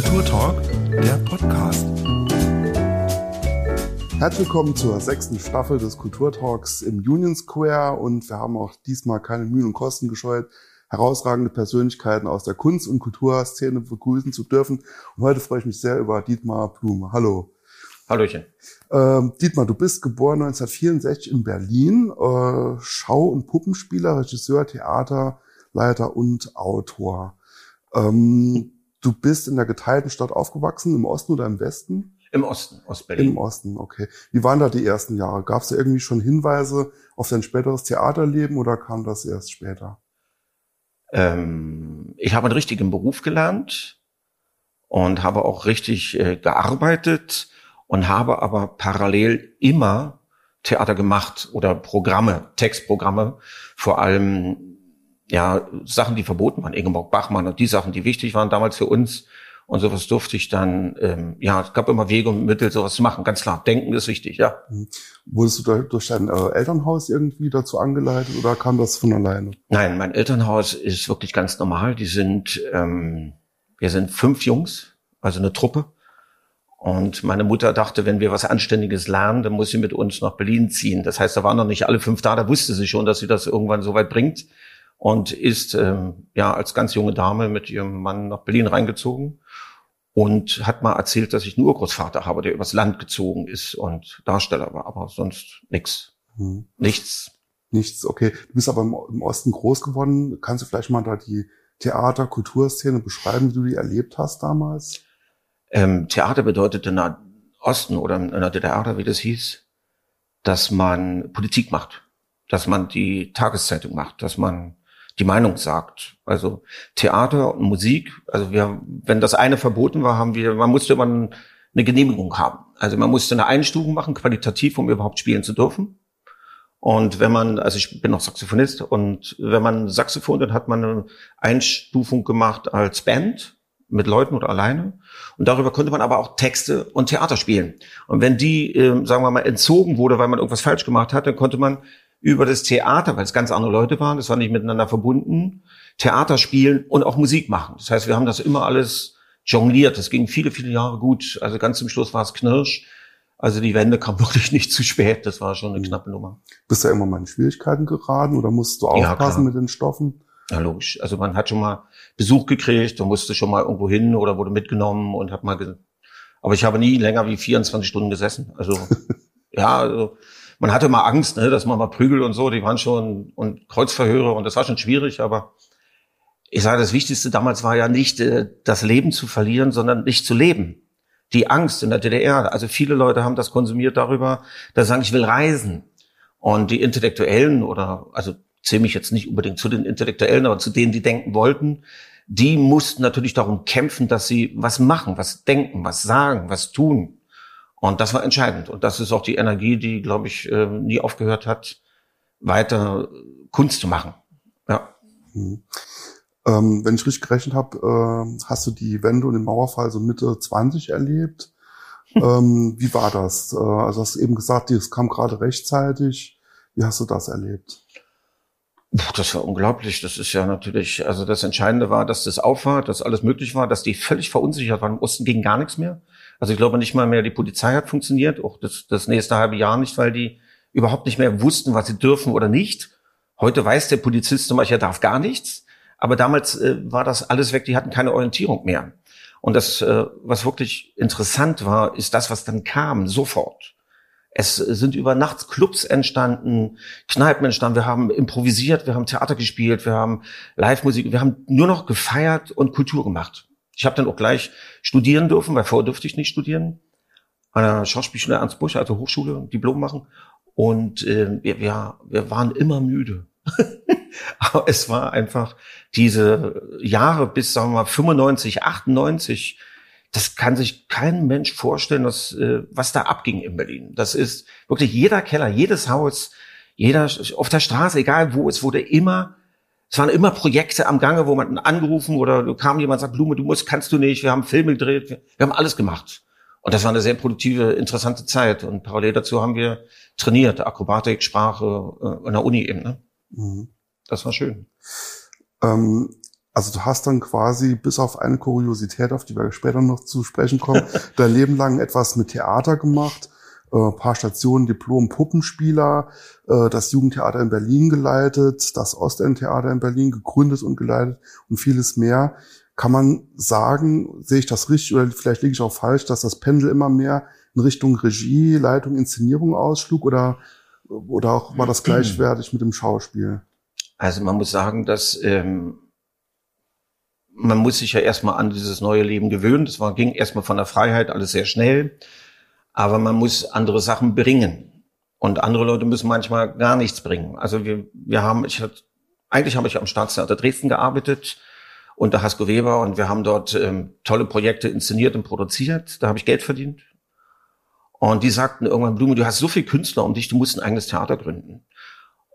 Kulturtalk, der Podcast. Herzlich willkommen zur sechsten Staffel des Kulturtalks im Union Square und wir haben auch diesmal keine Mühen und Kosten gescheut, herausragende Persönlichkeiten aus der Kunst- und Kulturszene begrüßen zu dürfen. Und heute freue ich mich sehr über Dietmar Blume. Hallo. Hallöchen. Ähm, Dietmar, du bist geboren 1964 in Berlin, äh, Schau- und Puppenspieler, Regisseur, Theaterleiter und Autor. Ähm, Du bist in der geteilten Stadt aufgewachsen, im Osten oder im Westen? Im Osten, Ostberlin. Im Osten, okay. Wie waren da die ersten Jahre? Gab es da irgendwie schon Hinweise auf dein späteres Theaterleben oder kam das erst später? Ähm, ich habe einen richtigen Beruf gelernt und habe auch richtig äh, gearbeitet und habe aber parallel immer Theater gemacht oder Programme, Textprogramme, vor allem ja, Sachen, die verboten waren, Ingeborg Bachmann und die Sachen, die wichtig waren damals für uns. Und sowas durfte ich dann, ähm, ja, es gab immer Wege und Mittel, sowas zu machen. Ganz klar, denken ist wichtig, ja. Mhm. Wurdest du durch dein äh, Elternhaus irgendwie dazu angeleitet oder kam das von alleine? Nein, mein Elternhaus ist wirklich ganz normal. Die sind, ähm, wir sind fünf Jungs, also eine Truppe. Und meine Mutter dachte, wenn wir was Anständiges lernen, dann muss sie mit uns nach Berlin ziehen. Das heißt, da waren noch nicht alle fünf da, da wusste sie schon, dass sie das irgendwann so weit bringt und ist ähm, ja als ganz junge Dame mit ihrem Mann nach Berlin reingezogen und hat mal erzählt, dass ich einen Urgroßvater habe, der übers Land gezogen ist und Darsteller war, aber sonst nix. Hm. Nichts. Nichts, okay. Du bist aber im, Osten groß geworden. Kannst du vielleicht mal da die Theater, Kulturszene beschreiben, wie du die erlebt hast damals? Ähm, Theater bedeutet in der Osten oder in der DDR, wie das hieß, dass man Politik macht, dass man die Tageszeitung macht, dass man die Meinung sagt. Also Theater und Musik, also wir, wenn das eine verboten war, haben wir, man musste immer eine Genehmigung haben. Also man musste eine Einstufung machen, qualitativ, um überhaupt spielen zu dürfen. Und wenn man, also ich bin noch Saxophonist, und wenn man Saxophon, dann hat man eine Einstufung gemacht als Band mit Leuten oder alleine. Und darüber konnte man aber auch Texte und Theater spielen. Und wenn die, äh, sagen wir mal, entzogen wurde, weil man irgendwas falsch gemacht hat, dann konnte man über das Theater, weil es ganz andere Leute waren, das war nicht miteinander verbunden, Theater spielen und auch Musik machen. Das heißt, wir haben das immer alles jongliert. Das ging viele, viele Jahre gut. Also ganz zum Schluss war es Knirsch. Also die Wende kam wirklich nicht zu spät. Das war schon eine knappe Nummer. Bist du immer mal in Schwierigkeiten geraten oder musst du aufpassen ja, mit den Stoffen? Ja, logisch. Also man hat schon mal Besuch gekriegt und musste schon mal irgendwo hin oder wurde mitgenommen und hat mal, aber ich habe nie länger wie 24 Stunden gesessen. Also, ja, also, man hatte mal Angst, ne, dass man mal prügelt und so, die waren schon und Kreuzverhöre und das war schon schwierig, aber ich sage, das Wichtigste damals war ja nicht äh, das Leben zu verlieren, sondern nicht zu leben. Die Angst in der DDR, also viele Leute haben das konsumiert darüber, dass sie sagen, ich will reisen. Und die Intellektuellen oder, also zähle mich jetzt nicht unbedingt zu den Intellektuellen, aber zu denen, die denken wollten, die mussten natürlich darum kämpfen, dass sie was machen, was denken, was sagen, was tun. Und das war entscheidend. Und das ist auch die Energie, die, glaube ich, äh, nie aufgehört hat, weiter Kunst zu machen. Ja. Mhm. Ähm, wenn ich richtig gerechnet habe, äh, hast du die Wende und den Mauerfall so Mitte 20 erlebt. ähm, wie war das? Äh, also hast du eben gesagt, es kam gerade rechtzeitig. Wie hast du das erlebt? Das war unglaublich. Das ist ja natürlich, also das Entscheidende war, dass das auf war, dass alles möglich war, dass die völlig verunsichert waren. Im Osten ging gar nichts mehr. Also ich glaube nicht mal mehr die Polizei hat funktioniert, auch das, das nächste halbe Jahr nicht, weil die überhaupt nicht mehr wussten, was sie dürfen oder nicht. Heute weiß der Polizist zum Beispiel, er darf gar nichts. Aber damals äh, war das alles weg, die hatten keine Orientierung mehr. Und das, äh, was wirklich interessant war, ist das, was dann kam, sofort. Es sind über Nachts Clubs entstanden, Kneipen entstanden, wir haben improvisiert, wir haben Theater gespielt, wir haben Live-Musik, wir haben nur noch gefeiert und Kultur gemacht. Ich habe dann auch gleich studieren dürfen, weil vorher durfte ich nicht studieren. An der Schauspielschule Ernst Busch, also Hochschule, Diplom machen. Und äh, wir, wir, wir waren immer müde. Aber es war einfach diese Jahre bis, sagen wir mal, 95, 98, das kann sich kein Mensch vorstellen, was, äh, was da abging in Berlin. Das ist wirklich jeder Keller, jedes Haus, jeder auf der Straße, egal wo, es wurde immer es waren immer Projekte am Gange, wo man angerufen oder kam jemand sagt, Blume, du musst, kannst du nicht, wir haben Filme gedreht, wir, wir haben alles gemacht. Und das war eine sehr produktive, interessante Zeit. Und parallel dazu haben wir trainiert, Akrobatik, Sprache, äh, an der Uni eben. Ne? Mhm. Das war schön. Ähm, Also du hast dann quasi bis auf eine Kuriosität, auf die wir später noch zu sprechen kommen, dein Leben lang etwas mit Theater gemacht, äh, paar Stationen Diplom Puppenspieler, äh, das Jugendtheater in Berlin geleitet, das Ostend-Theater in Berlin gegründet und geleitet und vieles mehr. Kann man sagen, sehe ich das richtig oder vielleicht liege ich auch falsch, dass das Pendel immer mehr in Richtung Regie, Leitung, Inszenierung ausschlug oder, oder auch war das gleichwertig mit dem Schauspiel? Also man muss sagen, dass ähm, man muss sich ja erstmal an dieses neue Leben gewöhnen. Das war, ging erstmal von der Freiheit alles sehr schnell. Aber man muss andere Sachen bringen. Und andere Leute müssen manchmal gar nichts bringen. Also wir, wir haben, ich hatte, eigentlich habe ich am Staatstheater Dresden gearbeitet unter Hasko Weber und wir haben dort ähm, tolle Projekte inszeniert und produziert. Da habe ich Geld verdient. Und die sagten irgendwann, Blume, du hast so viel Künstler um dich, du musst ein eigenes Theater gründen.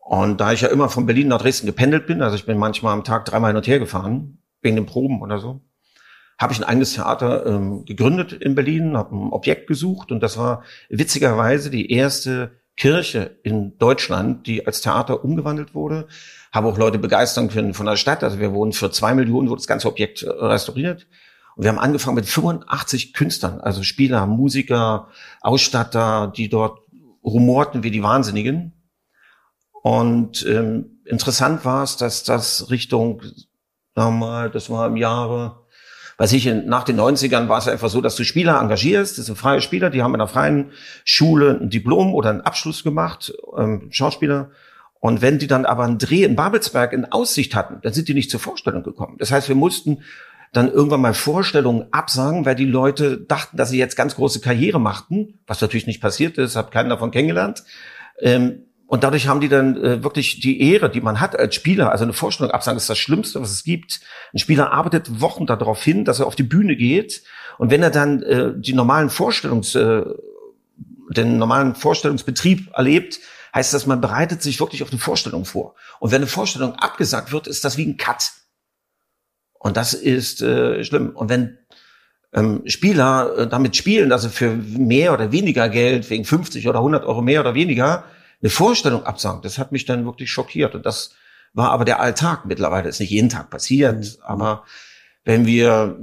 Und da ich ja immer von Berlin nach Dresden gependelt bin, also ich bin manchmal am Tag dreimal hin und her gefahren, wegen den Proben oder so, habe ich ein eigenes Theater ähm, gegründet in Berlin, habe ein Objekt gesucht und das war witzigerweise die erste Kirche in Deutschland, die als Theater umgewandelt wurde. Habe auch Leute begeistern können von der Stadt. Also wir wurden für zwei Millionen wurde das ganze Objekt äh, restauriert. Und wir haben angefangen mit 85 Künstlern, also Spieler, Musiker, Ausstatter, die dort rumorten wie die Wahnsinnigen. Und ähm, interessant war es, dass das Richtung, sagen wir mal, das war im Jahre, weiß ich, nach den 90ern war es einfach so, dass du Spieler engagierst, das sind freie Spieler, die haben in einer freien Schule ein Diplom oder einen Abschluss gemacht, ähm, Schauspieler. Und wenn die dann aber einen Dreh in Babelsberg in Aussicht hatten, dann sind die nicht zur Vorstellung gekommen. Das heißt, wir mussten dann irgendwann mal Vorstellungen absagen, weil die Leute dachten, dass sie jetzt ganz große Karriere machten, was natürlich nicht passiert ist, habe keinen davon kennengelernt. Ähm, und dadurch haben die dann äh, wirklich die Ehre, die man hat als Spieler, also eine Vorstellung absagen, ist das Schlimmste, was es gibt. Ein Spieler arbeitet Wochen darauf hin, dass er auf die Bühne geht. Und wenn er dann äh, die normalen Vorstellungs, äh, den normalen Vorstellungsbetrieb erlebt, heißt das, man bereitet sich wirklich auf eine Vorstellung vor. Und wenn eine Vorstellung abgesagt wird, ist das wie ein Cut. Und das ist äh, schlimm. Und wenn ähm, Spieler äh, damit spielen, also für mehr oder weniger Geld, wegen 50 oder 100 Euro mehr oder weniger, eine Vorstellung absagen, das hat mich dann wirklich schockiert. Und das war aber der Alltag mittlerweile. ist nicht jeden Tag passiert, mhm. aber wenn wir,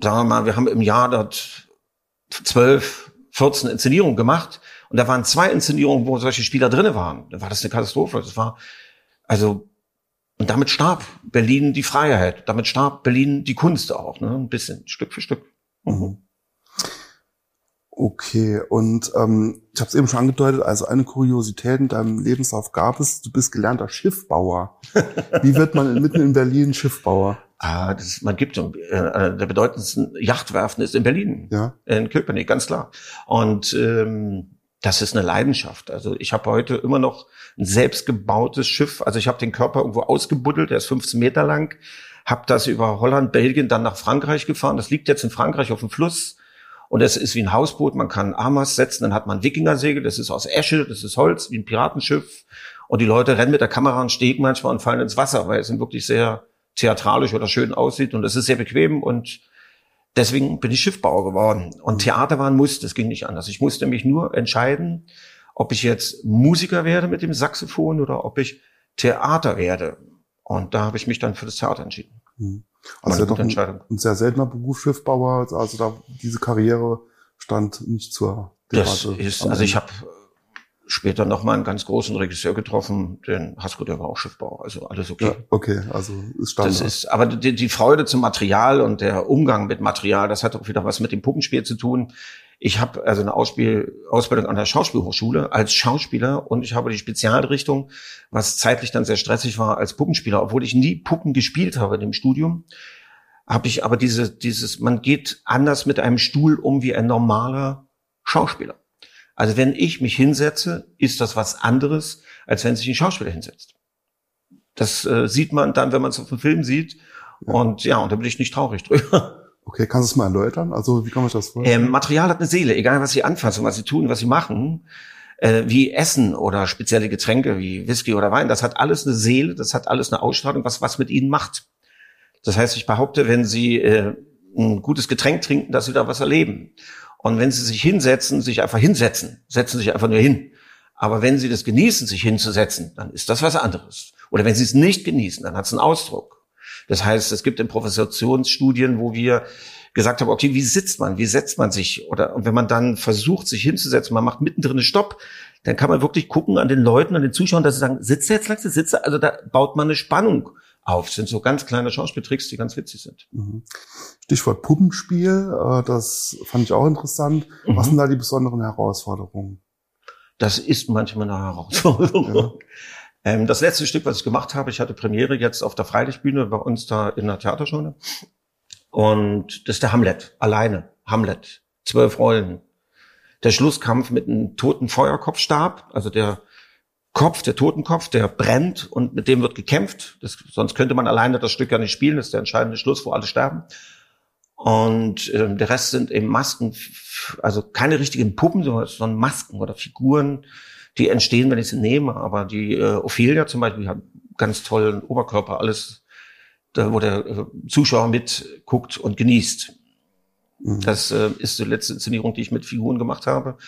sagen wir mal, wir haben im Jahr dort zwölf, 14 Inszenierungen gemacht und da waren zwei Inszenierungen, wo solche Spieler drinne waren. Da war das eine Katastrophe. Das war, also, und damit starb Berlin die Freiheit. Damit starb Berlin die Kunst auch, ne? Ein bisschen, Stück für Stück. Mhm. Okay, und ähm, ich habe es eben schon angedeutet, also eine Kuriosität in deinem Lebenslauf gab es, du bist gelernter Schiffbauer. Wie wird man mitten in Berlin Schiffbauer? Ah, das, man gibt so, äh, der bedeutendsten Yachtwerfen ist in Berlin, ja. in Köpenick, ganz klar. Und ähm, das ist eine Leidenschaft. Also ich habe heute immer noch ein selbstgebautes Schiff. Also ich habe den Körper irgendwo ausgebuddelt, der ist 15 Meter lang, habe das über Holland, Belgien, dann nach Frankreich gefahren. Das liegt jetzt in Frankreich auf dem Fluss und es ist wie ein Hausboot, man kann Amas setzen, dann hat man Wikingersegel, das ist aus Esche, das ist Holz, wie ein Piratenschiff. Und die Leute rennen mit der Kamera und Steg manchmal und fallen ins Wasser, weil es wirklich sehr theatralisch oder schön aussieht und es ist sehr bequem und deswegen bin ich Schiffbauer geworden. Und Theater war ein Muss, das ging nicht anders. Ich musste mich nur entscheiden, ob ich jetzt Musiker werde mit dem Saxophon oder ob ich Theater werde. Und da habe ich mich dann für das Theater entschieden. Mhm. Also ja doch ein, ein, sehr seltener Beruf Schiffbauer, also da diese Karriere stand nicht zur Debatte. Das ist, also ich habe später noch mal einen ganz großen Regisseur getroffen, den Hasko, der war auch Schiffbauer, also alles okay. Ja, okay, also ist Standard. Das ist, aber die, die Freude zum Material und der Umgang mit Material, das hat auch wieder was mit dem Puppenspiel zu tun. Ich habe also eine Ausspiel Ausbildung an der Schauspielhochschule als Schauspieler und ich habe die Spezialrichtung, was zeitlich dann sehr stressig war als Puppenspieler, obwohl ich nie Puppen gespielt habe in dem Studium, habe ich aber diese, dieses, man geht anders mit einem Stuhl um wie ein normaler Schauspieler. Also wenn ich mich hinsetze, ist das was anderes, als wenn sich ein Schauspieler hinsetzt. Das äh, sieht man dann, wenn man es auf dem Film sieht. Ja. Und ja, und da bin ich nicht traurig drüber. Okay, kannst du es mal erläutern? Also wie kann man das vorstellen? Ähm, Material hat eine Seele, egal was sie anfassen, was sie tun, was sie machen, äh, wie Essen oder spezielle Getränke wie Whisky oder Wein, das hat alles eine Seele, das hat alles eine Ausstrahlung, was was mit ihnen macht. Das heißt, ich behaupte, wenn sie äh, ein gutes Getränk trinken, dass sie da was erleben. Und wenn sie sich hinsetzen, sich einfach hinsetzen, setzen sich einfach nur hin. Aber wenn sie das genießen, sich hinzusetzen, dann ist das was anderes. Oder wenn sie es nicht genießen, dann hat es einen Ausdruck. Das heißt, es gibt Improvisationsstudien, wo wir gesagt haben, okay, wie sitzt man, wie setzt man sich? Oder und wenn man dann versucht, sich hinzusetzen, man macht mittendrin einen Stopp, dann kann man wirklich gucken an den Leuten, an den Zuschauern, dass sie sagen, sitze jetzt langsam, sitze, also da baut man eine Spannung auf. Das sind so ganz kleine Schauspieltricks, die ganz witzig sind. Mhm. Stichwort Puppenspiel, äh, das fand ich auch interessant. Mhm. Was sind da die besonderen Herausforderungen? Das ist manchmal eine Herausforderung. Ja. Ähm, das letzte Stück, was ich gemacht habe, ich hatte Premiere jetzt auf der Freilichtbühne bei uns da in der Theaterschule. Und das ist der Hamlet, alleine. Hamlet. Zwölf Rollen. Der Schlusskampf mit einem toten Feuerkopfstab, also der Kopf, der Totenkopf, der brennt und mit dem wird gekämpft. Das, sonst könnte man alleine das Stück ja nicht spielen. Das ist der entscheidende Schluss, wo alle sterben. Und ähm, der Rest sind eben Masken, also keine richtigen Puppen, sondern Masken oder Figuren, die entstehen, wenn ich sie nehme. Aber die äh, Ophelia zum Beispiel hat ganz tollen Oberkörper, alles, da, wo der äh, Zuschauer mitguckt und genießt. Mhm. Das äh, ist die letzte Inszenierung, die ich mit Figuren gemacht habe,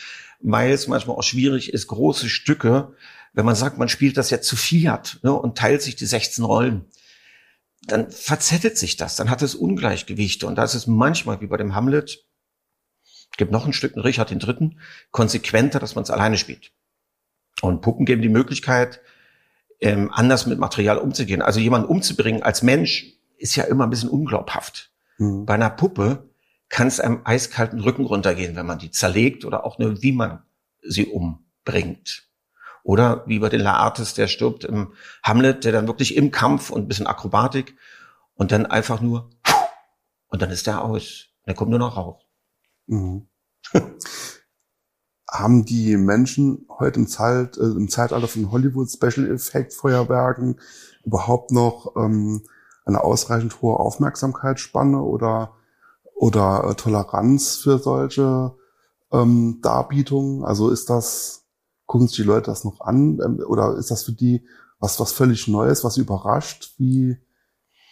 weil es manchmal auch schwierig ist, große Stücke wenn man sagt, man spielt das jetzt zu Fiat ne, und teilt sich die 16 Rollen, dann verzettelt sich das, dann hat es Ungleichgewichte. Und da ist es manchmal, wie bei dem Hamlet, gibt noch ein Stück, Richard den Dritten, konsequenter, dass man es alleine spielt. Und Puppen geben die Möglichkeit, ähm, anders mit Material umzugehen. Also jemanden umzubringen als Mensch ist ja immer ein bisschen unglaubhaft. Mhm. Bei einer Puppe kann es einem eiskalten Rücken runtergehen, wenn man die zerlegt oder auch nur, wie man sie umbringt. Oder wie bei den Laertes, der stirbt im Hamlet, der dann wirklich im Kampf und ein bisschen Akrobatik und dann einfach nur und dann ist der aus. Dann kommt nur noch Rauch. Mhm. Haben die Menschen heute im, Zeit, äh, im Zeitalter von Hollywood Special Effect Feuerwerken überhaupt noch ähm, eine ausreichend hohe Aufmerksamkeitsspanne oder oder äh, Toleranz für solche ähm, Darbietungen? Also ist das gucken sich die Leute das noch an? Ähm, oder ist das für die was, was völlig Neues, was überrascht? Wie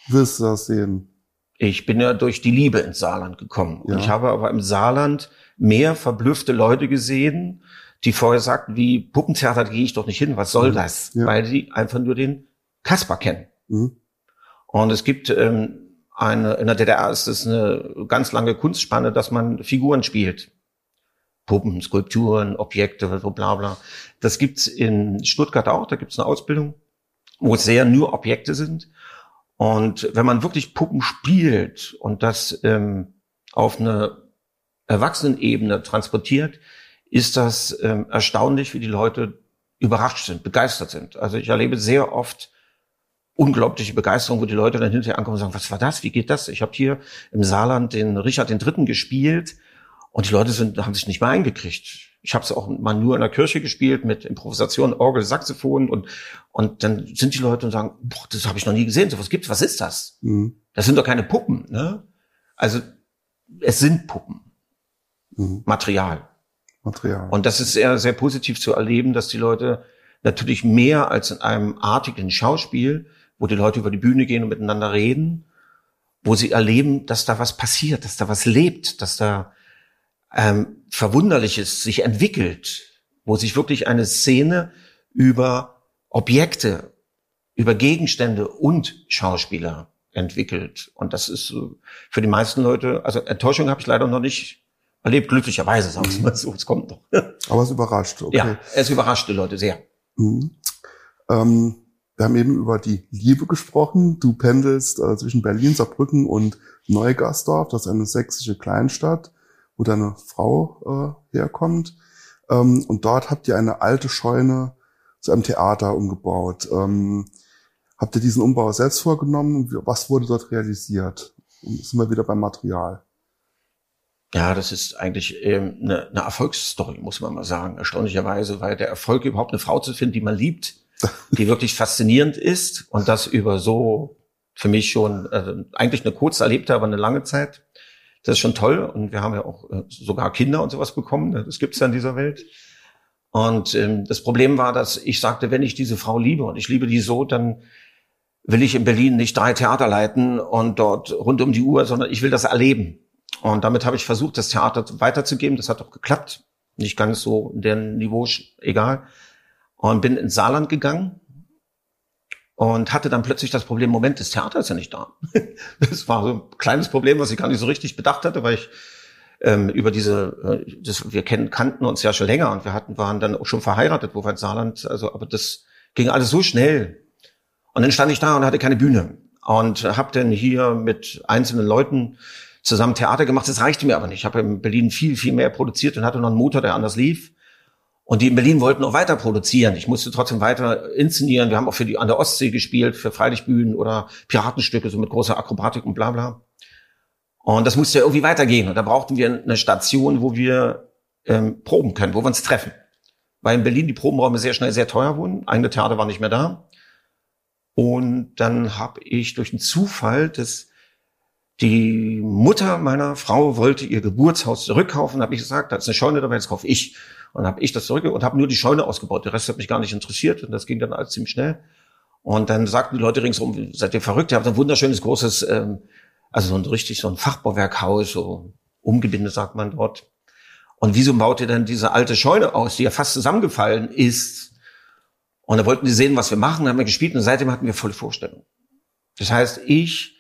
wirst du das sehen? Ich bin ja durch die Liebe ins Saarland gekommen. Ja. Und ich habe aber im Saarland mehr verblüffte Leute gesehen, die vorher sagten, wie Puppentheater gehe ich doch nicht hin, was soll mhm. das? Ja. Weil sie einfach nur den Kasper kennen. Mhm. Und es gibt ähm, eine, in der DDR ist es eine ganz lange Kunstspanne, dass man Figuren spielt. Puppen, Skulpturen, Objekte, so bla bla. Das gibt's in Stuttgart auch, da gibt's eine Ausbildung, wo es sehr nur Objekte sind. Und wenn man wirklich Puppen spielt und das ähm, auf eine Erwachsenenebene transportiert, ist das ähm, erstaunlich, wie die Leute überrascht sind, begeistert sind. Also ich erlebe sehr oft unglaubliche Begeisterung, wo die Leute dann hinterher ankommen und sagen, was war das? Wie geht das? Ich habe hier im Saarland den Richard III. gespielt und die Leute sind, haben sich nicht mehr eingekriegt. Ich habe es auch mal nur in der Kirche gespielt mit Improvisation, Orgel, Saxophon und und dann sind die Leute und sagen, boah, das habe ich noch nie gesehen, so was gibt's, was ist das? Mhm. Das sind doch keine Puppen, ne? Also es sind Puppen. Mhm. Material. Material. Und das ist sehr, sehr positiv zu erleben, dass die Leute natürlich mehr als in einem artigen Schauspiel, wo die Leute über die Bühne gehen und miteinander reden, wo sie erleben, dass da was passiert, dass da was lebt, dass da ähm, Verwunderliches sich entwickelt, wo sich wirklich eine Szene über Objekte, über Gegenstände und Schauspieler entwickelt. Und das ist für die meisten Leute, also Enttäuschung habe ich leider noch nicht erlebt, glücklicherweise, sagen wir mal so, es kommt noch. Aber es überrascht, okay. Ja, es überrascht die Leute sehr. Mhm. Ähm, wir haben eben über die Liebe gesprochen. Du pendelst äh, zwischen Berlin, Saarbrücken und Neugasdorf, das ist eine sächsische Kleinstadt wo deine Frau äh, herkommt. Ähm, und dort habt ihr eine alte Scheune zu einem Theater umgebaut. Ähm, habt ihr diesen Umbau selbst vorgenommen? Was wurde dort realisiert? Und sind wir wieder beim Material. Ja, das ist eigentlich ähm, eine, eine Erfolgsstory, muss man mal sagen, erstaunlicherweise, weil der Erfolg überhaupt eine Frau zu finden, die man liebt, die wirklich faszinierend ist und das über so für mich schon äh, eigentlich eine kurz erlebte, aber eine lange Zeit. Das ist schon toll. Und wir haben ja auch äh, sogar Kinder und sowas bekommen. Ne? Das gibt's ja in dieser Welt. Und ähm, das Problem war, dass ich sagte, wenn ich diese Frau liebe und ich liebe die so, dann will ich in Berlin nicht drei Theater leiten und dort rund um die Uhr, sondern ich will das erleben. Und damit habe ich versucht, das Theater weiterzugeben. Das hat auch geklappt. Nicht ganz so in dem Niveau, egal. Und bin ins Saarland gegangen und hatte dann plötzlich das Problem, Moment, das Theater ist ja nicht da. Das war so ein kleines Problem, was ich gar nicht so richtig bedacht hatte, weil ich ähm, über diese, äh, das, wir kennen, kannten uns ja schon länger und wir hatten, waren dann auch schon verheiratet, wo wir in Saarland, also, aber das ging alles so schnell. Und dann stand ich da und hatte keine Bühne und habe dann hier mit einzelnen Leuten zusammen Theater gemacht. Das reichte mir aber nicht. Ich habe in Berlin viel, viel mehr produziert und hatte noch einen Motor, der anders lief. Und die in Berlin wollten auch weiter produzieren. Ich musste trotzdem weiter inszenieren. Wir haben auch für die an der Ostsee gespielt, für Freilichtbühnen oder Piratenstücke, so mit großer Akrobatik und bla bla. Und das musste ja irgendwie weitergehen. Und da brauchten wir eine Station, wo wir ähm, proben können, wo wir uns treffen. Weil in Berlin die Probenräume sehr schnell sehr teuer wurden. Eigene Theater war nicht mehr da. Und dann habe ich durch einen Zufall das die Mutter meiner Frau wollte ihr Geburtshaus zurückkaufen, habe ich gesagt, da ist eine Scheune dabei, jetzt kaufe ich. Und habe ich das zurück und habe nur die Scheune ausgebaut. Der Rest hat mich gar nicht interessiert und das ging dann alles ziemlich schnell. Und dann sagten die Leute ringsum, seid ihr verrückt? Ihr habt ein wunderschönes großes, ähm, also so ein richtig so ein Fachbauwerkhaus, so Umgebinde sagt man dort. Und wieso baut ihr denn diese alte Scheune aus, die ja fast zusammengefallen ist? Und da wollten die sehen, was wir machen, haben wir gespielt und seitdem hatten wir volle Vorstellung. Das heißt, ich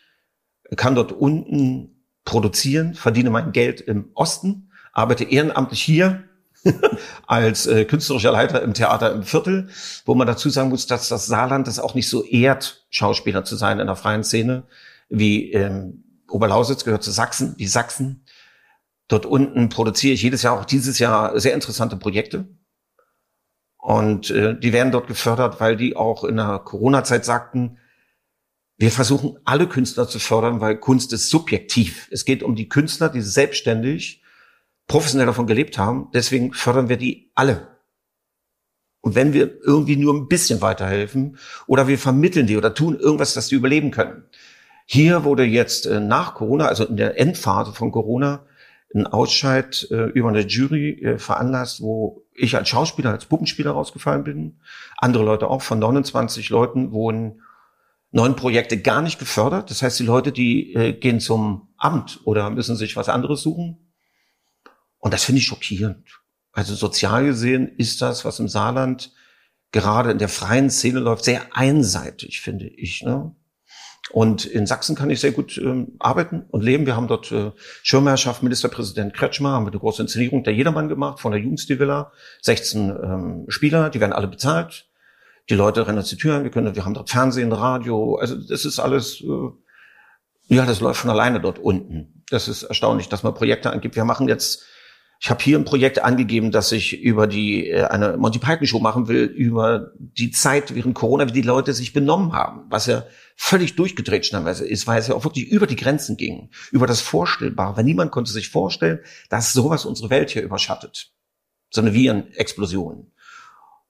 kann dort unten produzieren, verdiene mein Geld im Osten, arbeite ehrenamtlich hier als äh, künstlerischer Leiter im Theater im Viertel, wo man dazu sagen muss, dass das Saarland das auch nicht so ehrt, Schauspieler zu sein in der freien Szene, wie ähm, Oberlausitz gehört zu Sachsen, die Sachsen. Dort unten produziere ich jedes Jahr, auch dieses Jahr, sehr interessante Projekte. Und äh, die werden dort gefördert, weil die auch in der Corona-Zeit sagten, wir versuchen alle Künstler zu fördern, weil Kunst ist subjektiv. Es geht um die Künstler, die selbstständig professionell davon gelebt haben. Deswegen fördern wir die alle. Und wenn wir irgendwie nur ein bisschen weiterhelfen oder wir vermitteln die oder tun irgendwas, dass die überleben können. Hier wurde jetzt äh, nach Corona, also in der Endphase von Corona, ein Ausscheid äh, über eine Jury äh, veranlasst, wo ich als Schauspieler, als Puppenspieler rausgefallen bin. Andere Leute auch. Von 29 Leuten wurden neun Projekte gar nicht gefördert. Das heißt, die Leute, die gehen zum Amt oder müssen sich was anderes suchen. Und das finde ich schockierend. Also sozial gesehen ist das, was im Saarland gerade in der freien Szene läuft, sehr einseitig, finde ich. Ne? Und in Sachsen kann ich sehr gut ähm, arbeiten und leben. Wir haben dort äh, Schirmherrschaft, Ministerpräsident Kretschmer, haben wir eine große Inszenierung der Jedermann gemacht von der Jugendstilvilla. 16 ähm, Spieler, die werden alle bezahlt. Die Leute rennen uns die Tür an, wir können, wir haben dort Fernsehen, Radio, also das ist alles, äh, ja, das läuft von alleine dort unten. Das ist erstaunlich, dass man Projekte angibt. Wir machen jetzt ich habe hier ein Projekt angegeben, dass ich über die äh, eine Monty Python Show machen will über die Zeit während Corona, wie die Leute sich benommen haben, was ja völlig durchgedreht stellenweise ist, weil es ja auch wirklich über die Grenzen ging, über das Vorstellbare. Weil niemand konnte sich vorstellen, dass sowas unsere Welt hier überschattet, so eine Virenexplosion.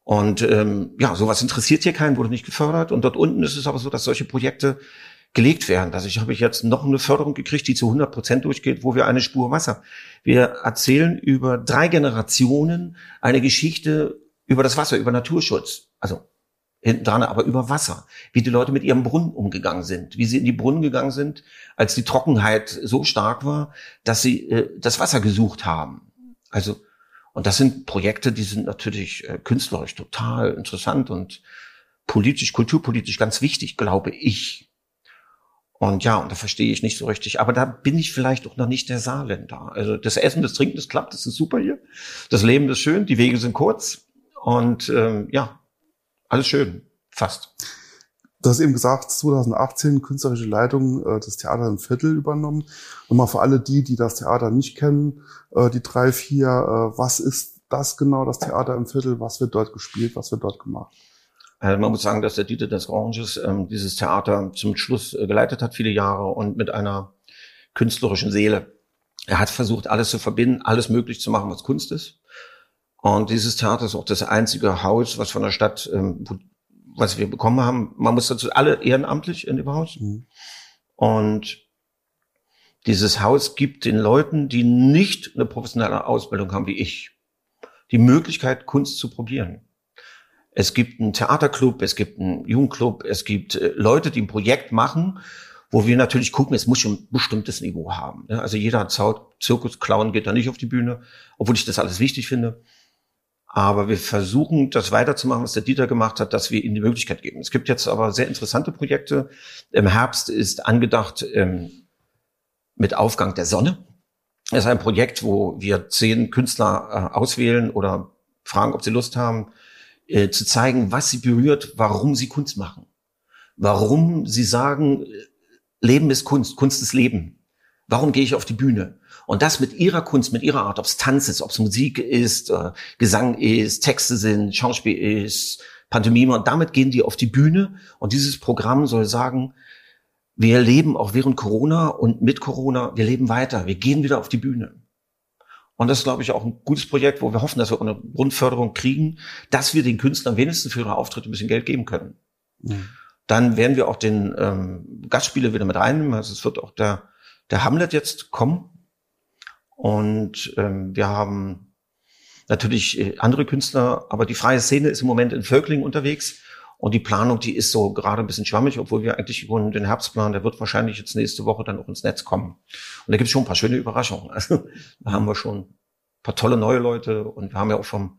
Und ähm, ja, sowas interessiert hier keinen, wurde nicht gefördert. Und dort unten ist es aber so, dass solche Projekte gelegt werden. Also ich habe jetzt noch eine Förderung gekriegt, die zu 100 Prozent durchgeht, wo wir eine Spur Wasser. Wir erzählen über drei Generationen eine Geschichte über das Wasser, über Naturschutz. Also hinten dran, aber über Wasser. Wie die Leute mit ihrem Brunnen umgegangen sind, wie sie in die Brunnen gegangen sind, als die Trockenheit so stark war, dass sie äh, das Wasser gesucht haben. Also und das sind Projekte, die sind natürlich äh, künstlerisch total interessant und politisch, kulturpolitisch ganz wichtig, glaube ich. Und ja, und da verstehe ich nicht so richtig. Aber da bin ich vielleicht auch noch nicht der Saarländer. Also das Essen, das Trinken, das klappt, das ist super hier. Das Leben ist schön, die Wege sind kurz. Und ähm, ja, alles schön, fast. Du hast eben gesagt, 2018 künstlerische Leitung äh, des Theater im Viertel übernommen. Nochmal für alle die, die das Theater nicht kennen, äh, die drei, vier, äh, was ist das genau, das Theater im Viertel? Was wird dort gespielt? Was wird dort gemacht? Also man muss sagen, dass der Dieter des Oranges ähm, dieses Theater zum Schluss äh, geleitet hat, viele Jahre und mit einer künstlerischen Seele. Er hat versucht, alles zu verbinden, alles möglich zu machen, was Kunst ist. Und dieses Theater ist auch das einzige Haus, was von der Stadt, ähm, wo, was wir bekommen haben. Man muss dazu alle ehrenamtlich in dem Haus. Mhm. Und dieses Haus gibt den Leuten, die nicht eine professionelle Ausbildung haben wie ich, die Möglichkeit, Kunst zu probieren. Es gibt einen Theaterclub, es gibt einen Jugendclub, es gibt äh, Leute, die ein Projekt machen, wo wir natürlich gucken, es muss schon ein bestimmtes Niveau haben. Ne? Also jeder Zirkusclown geht da nicht auf die Bühne, obwohl ich das alles wichtig finde. Aber wir versuchen, das weiterzumachen, was der Dieter gemacht hat, dass wir ihnen die Möglichkeit geben. Es gibt jetzt aber sehr interessante Projekte. Im Herbst ist angedacht ähm, mit Aufgang der Sonne. Das ist ein Projekt, wo wir zehn Künstler äh, auswählen oder fragen, ob sie Lust haben, äh, zu zeigen, was sie berührt, warum sie Kunst machen. Warum sie sagen, Leben ist Kunst, Kunst ist Leben. Warum gehe ich auf die Bühne? Und das mit ihrer Kunst, mit ihrer Art, ob es Tanz ist, ob es Musik ist, äh, Gesang ist, Texte sind, Schauspiel ist, Pantomime. Und damit gehen die auf die Bühne. Und dieses Programm soll sagen, wir leben auch während Corona und mit Corona, wir leben weiter. Wir gehen wieder auf die Bühne. Und das ist, glaube ich, auch ein gutes Projekt, wo wir hoffen, dass wir eine Grundförderung kriegen, dass wir den Künstlern wenigstens für ihre Auftritte ein bisschen Geld geben können. Mhm. Dann werden wir auch den ähm, Gastspieler wieder mit reinnehmen. Also es wird auch der, der Hamlet jetzt kommen. Und ähm, wir haben natürlich äh, andere Künstler, aber die freie Szene ist im Moment in Völkling unterwegs. Und die Planung, die ist so gerade ein bisschen schwammig, obwohl wir eigentlich den Herbstplan, der wird wahrscheinlich jetzt nächste Woche dann auch ins Netz kommen. Und da gibt es schon ein paar schöne Überraschungen. Also da haben wir schon ein paar tolle neue Leute und wir haben ja auch vom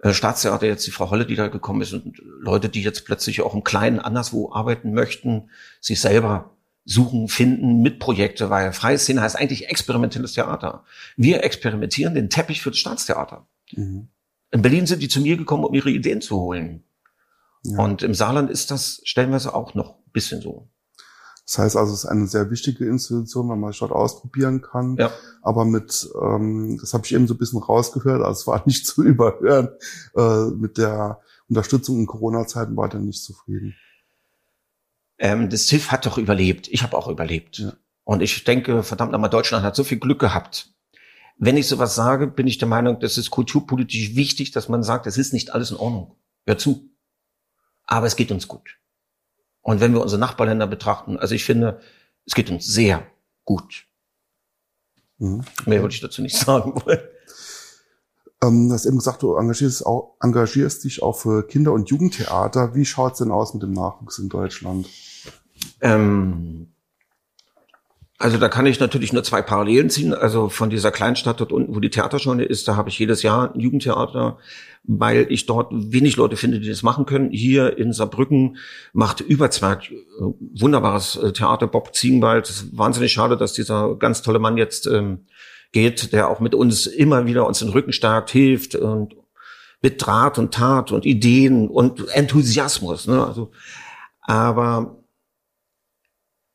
äh, Staatstheater jetzt die Frau Holle, die da gekommen ist und Leute, die jetzt plötzlich auch im Kleinen anderswo arbeiten möchten, sich selber suchen, finden mit Projekte, weil freie Szene heißt eigentlich experimentelles Theater. Wir experimentieren den Teppich für das Staatstheater. Mhm. In Berlin sind die zu mir gekommen, um ihre Ideen zu holen. Ja. Und im Saarland ist das stellenweise auch noch ein bisschen so. Das heißt also, es ist eine sehr wichtige Institution, wenn man sich dort ausprobieren kann. Ja. Aber mit, ähm, das habe ich eben so ein bisschen rausgehört, also es war nicht zu überhören, äh, mit der Unterstützung in Corona-Zeiten war er nicht zufrieden ähm, das TIFF hat doch überlebt. Ich habe auch überlebt. Ja. Und ich denke, verdammt nochmal, Deutschland hat so viel Glück gehabt. Wenn ich sowas sage, bin ich der Meinung, das ist kulturpolitisch wichtig, dass man sagt, es ist nicht alles in Ordnung. Hör zu. Aber es geht uns gut. Und wenn wir unsere Nachbarländer betrachten, also ich finde, es geht uns sehr gut. Mhm. Mehr würde ich dazu nicht sagen wollen. Ähm, du hast eben gesagt, du engagierst, auch, engagierst dich auch für Kinder- und Jugendtheater. Wie schaut's denn aus mit dem Nachwuchs in Deutschland? Ähm, also da kann ich natürlich nur zwei Parallelen ziehen. Also von dieser Kleinstadt dort unten, wo die Theaterscheune ist, da habe ich jedes Jahr ein Jugendtheater, weil ich dort wenig Leute finde, die das machen können. Hier in Saarbrücken macht Überzwerg äh, wunderbares äh, Theater, Bob Ziegenwald. Es ist wahnsinnig schade, dass dieser ganz tolle Mann jetzt ähm, geht, der auch mit uns immer wieder uns den Rücken stärkt, hilft und mit Draht und Tat und Ideen und Enthusiasmus. Ne? Also, aber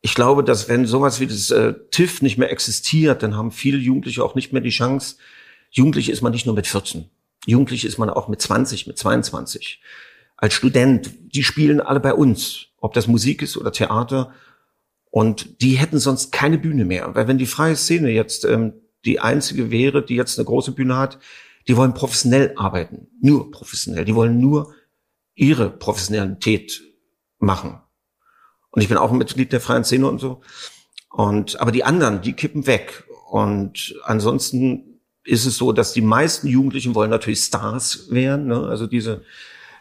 ich glaube, dass wenn sowas wie das äh, TIF nicht mehr existiert, dann haben viele Jugendliche auch nicht mehr die Chance. Jugendlich ist man nicht nur mit 14. Jugendlich ist man auch mit 20, mit 22. Als Student, die spielen alle bei uns, ob das Musik ist oder Theater. Und die hätten sonst keine Bühne mehr. Weil wenn die freie Szene jetzt ähm, die einzige wäre, die jetzt eine große Bühne hat, die wollen professionell arbeiten. Nur professionell. Die wollen nur ihre Professionalität machen. Und ich bin auch ein Mitglied der freien Szene und so. Und, aber die anderen, die kippen weg. Und ansonsten ist es so, dass die meisten Jugendlichen wollen natürlich Stars werden. Ne? Also diese,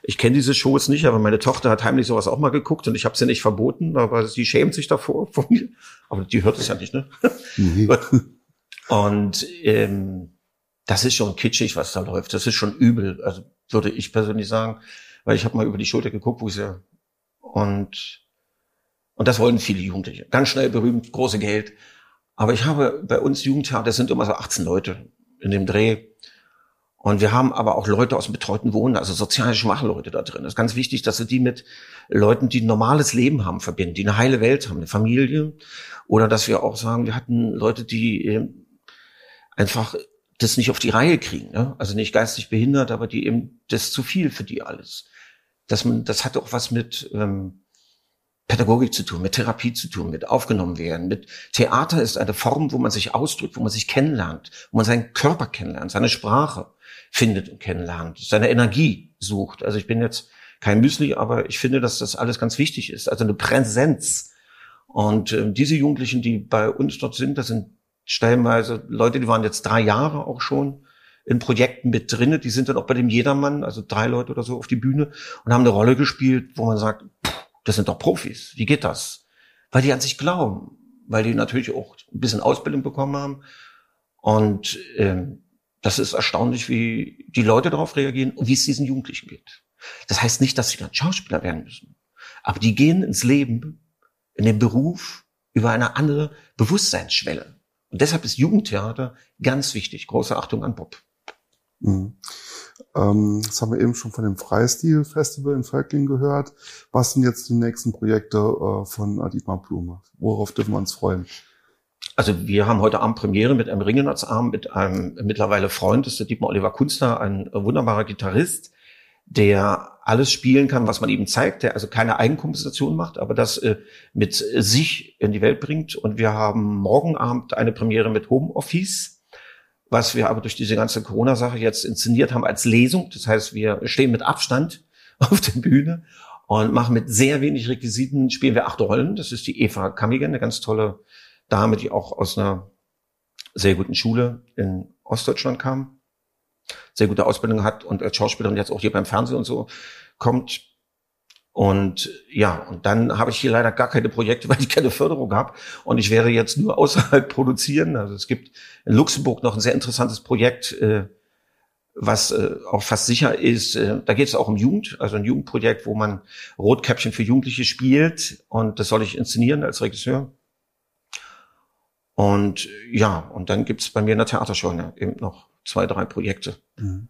ich kenne diese Shows nicht, aber meine Tochter hat heimlich sowas auch mal geguckt und ich habe sie nicht verboten, aber sie schämt sich davor von mir. Aber die hört es ja nicht, ne? Mhm. und ähm, das ist schon kitschig, was da läuft. Das ist schon übel, also würde ich persönlich sagen, weil ich habe mal über die Schulter geguckt, wo ich ja und und das wollen viele Jugendliche. Ganz schnell berühmt, große Geld. Aber ich habe bei uns Jugendtheater, das sind immer so 18 Leute in dem Dreh. Und wir haben aber auch Leute aus dem betreuten Wohnen, also sozial schwache Leute da drin. Das ist ganz wichtig, dass wir die mit Leuten, die ein normales Leben haben, verbinden, die eine heile Welt haben, eine Familie. Oder dass wir auch sagen, wir hatten Leute, die einfach das nicht auf die Reihe kriegen. Ne? Also nicht geistig behindert, aber die eben, das zu viel für die alles. Dass man, das hat auch was mit ähm, Pädagogik zu tun, mit Therapie zu tun, mit aufgenommen werden. Mit Theater ist eine Form, wo man sich ausdrückt, wo man sich kennenlernt, wo man seinen Körper kennenlernt, seine Sprache findet und kennenlernt, seine Energie sucht. Also ich bin jetzt kein Müsli, aber ich finde, dass das alles ganz wichtig ist. Also eine Präsenz. Und äh, diese Jugendlichen, die bei uns dort sind, das sind stellenweise Leute, die waren jetzt drei Jahre auch schon in Projekten mit drinne, die sind dann auch bei dem Jedermann, also drei Leute oder so auf die Bühne und haben eine Rolle gespielt, wo man sagt, pff, das sind doch Profis. Wie geht das? Weil die an sich glauben, weil die natürlich auch ein bisschen Ausbildung bekommen haben. Und ähm, das ist erstaunlich, wie die Leute darauf reagieren und wie es diesen Jugendlichen geht. Das heißt nicht, dass sie dann Schauspieler werden müssen. Aber die gehen ins Leben, in den Beruf, über eine andere Bewusstseinsschwelle. Und deshalb ist Jugendtheater ganz wichtig. Große Achtung an Bob. Mhm. Ähm, das haben wir eben schon von dem Freistil-Festival in Völkling gehört. Was sind jetzt die nächsten Projekte äh, von Dietmar Blume? Worauf dürfen wir uns freuen? Also wir haben heute Abend Premiere mit einem Ringenarztarm, mit einem mittlerweile Freund, das ist der Dietmar Oliver Kunster, ein wunderbarer Gitarrist, der alles spielen kann, was man ihm zeigt, der also keine Eigenkomposition macht, aber das äh, mit sich in die Welt bringt. Und wir haben morgen Abend eine Premiere mit Homeoffice, was wir aber durch diese ganze Corona-Sache jetzt inszeniert haben als Lesung. Das heißt, wir stehen mit Abstand auf der Bühne und machen mit sehr wenig Requisiten, spielen wir acht Rollen. Das ist die Eva Kammigen, eine ganz tolle Dame, die auch aus einer sehr guten Schule in Ostdeutschland kam, sehr gute Ausbildung hat und als Schauspielerin jetzt auch hier beim Fernsehen und so kommt. Und ja, und dann habe ich hier leider gar keine Projekte, weil ich keine Förderung habe. Und ich werde jetzt nur außerhalb produzieren. Also es gibt in Luxemburg noch ein sehr interessantes Projekt, äh, was äh, auch fast sicher ist. Äh, da geht es auch um Jugend, also ein Jugendprojekt, wo man Rotkäppchen für Jugendliche spielt. Und das soll ich inszenieren als Regisseur. Und ja, und dann gibt's bei mir in der Theatershow ne, eben noch zwei, drei Projekte. Mhm.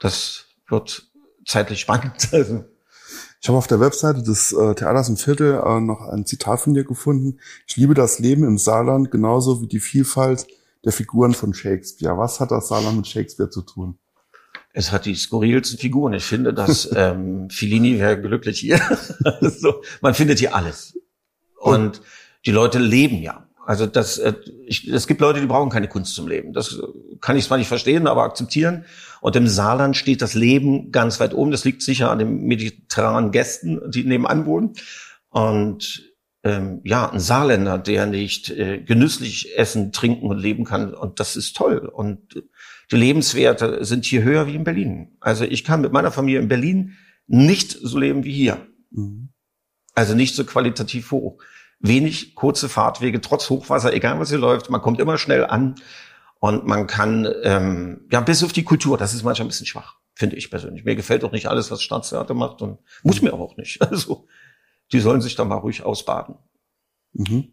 Das wird zeitlich spannend. Also. Ich habe auf der Webseite des äh, Theaters im Viertel äh, noch ein Zitat von dir gefunden. Ich liebe das Leben im Saarland genauso wie die Vielfalt der Figuren von Shakespeare. Was hat das Saarland mit Shakespeare zu tun? Es hat die skurrilsten Figuren. Ich finde, dass ähm, Fellini wäre glücklich hier. so, man findet hier alles. Und die Leute leben ja. Also das, äh, ich, es gibt Leute, die brauchen keine Kunst zum Leben. Das kann ich zwar nicht verstehen, aber akzeptieren. Und im Saarland steht das Leben ganz weit oben. Das liegt sicher an den mediterranen Gästen, die nebenan wohnen. Und ähm, ja, ein Saarländer, der nicht äh, genüsslich essen, trinken und leben kann, und das ist toll. Und die Lebenswerte sind hier höher wie in Berlin. Also ich kann mit meiner Familie in Berlin nicht so leben wie hier. Mhm. Also nicht so qualitativ hoch wenig kurze Fahrtwege, trotz Hochwasser, egal was hier läuft, man kommt immer schnell an und man kann, ähm, ja, bis auf die Kultur, das ist manchmal ein bisschen schwach, finde ich persönlich. Mir gefällt auch nicht alles, was Staatstheater macht und muss mir aber auch nicht. Also, die sollen sich da mal ruhig ausbaden. Mhm.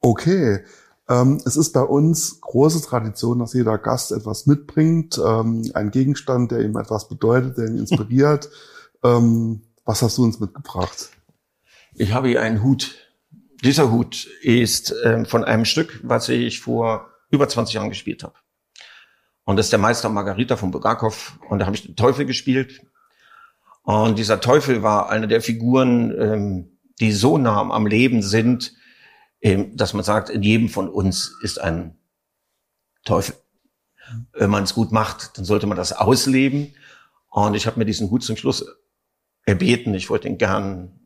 Okay. Ähm, es ist bei uns große Tradition, dass jeder Gast etwas mitbringt, ähm, ein Gegenstand, der ihm etwas bedeutet, der ihn inspiriert. ähm, was hast du uns mitgebracht? Ich habe hier einen Hut dieser Hut ist ähm, von einem Stück, was ich vor über 20 Jahren gespielt habe. Und das ist der Meister Margarita von Bulgakov. Und da habe ich den Teufel gespielt. Und dieser Teufel war eine der Figuren, ähm, die so nah am Leben sind, ähm, dass man sagt, in jedem von uns ist ein Teufel. Wenn man es gut macht, dann sollte man das ausleben. Und ich habe mir diesen Hut zum Schluss erbeten. Ich wollte ihn gern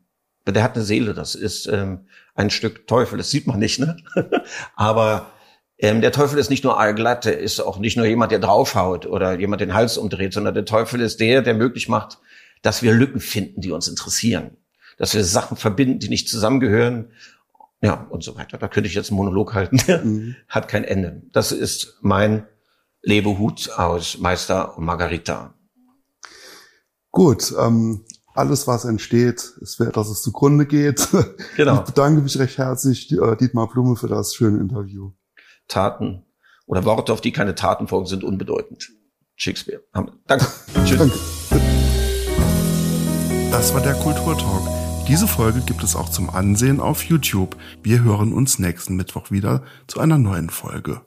der hat eine Seele, das ist ähm, ein Stück Teufel, das sieht man nicht, ne? Aber ähm, der Teufel ist nicht nur allglatt, der ist auch nicht nur jemand, der draufhaut oder jemand den Hals umdreht, sondern der Teufel ist der, der möglich macht, dass wir Lücken finden, die uns interessieren, dass wir Sachen verbinden, die nicht zusammengehören, ja und so weiter. Da könnte ich jetzt einen Monolog halten, der mhm. hat kein Ende. Das ist mein Lebehut aus Meister und Margarita. Gut, ähm, alles, was entsteht, ist wert, dass es zugrunde geht. Genau. Ich bedanke mich recht herzlich, äh, Dietmar Blume, für das schöne Interview. Taten oder Worte, auf die keine Taten folgen, sind unbedeutend. Shakespeare. Danke. Tschüss. Danke. Das war der Kulturtalk. Diese Folge gibt es auch zum Ansehen auf YouTube. Wir hören uns nächsten Mittwoch wieder zu einer neuen Folge.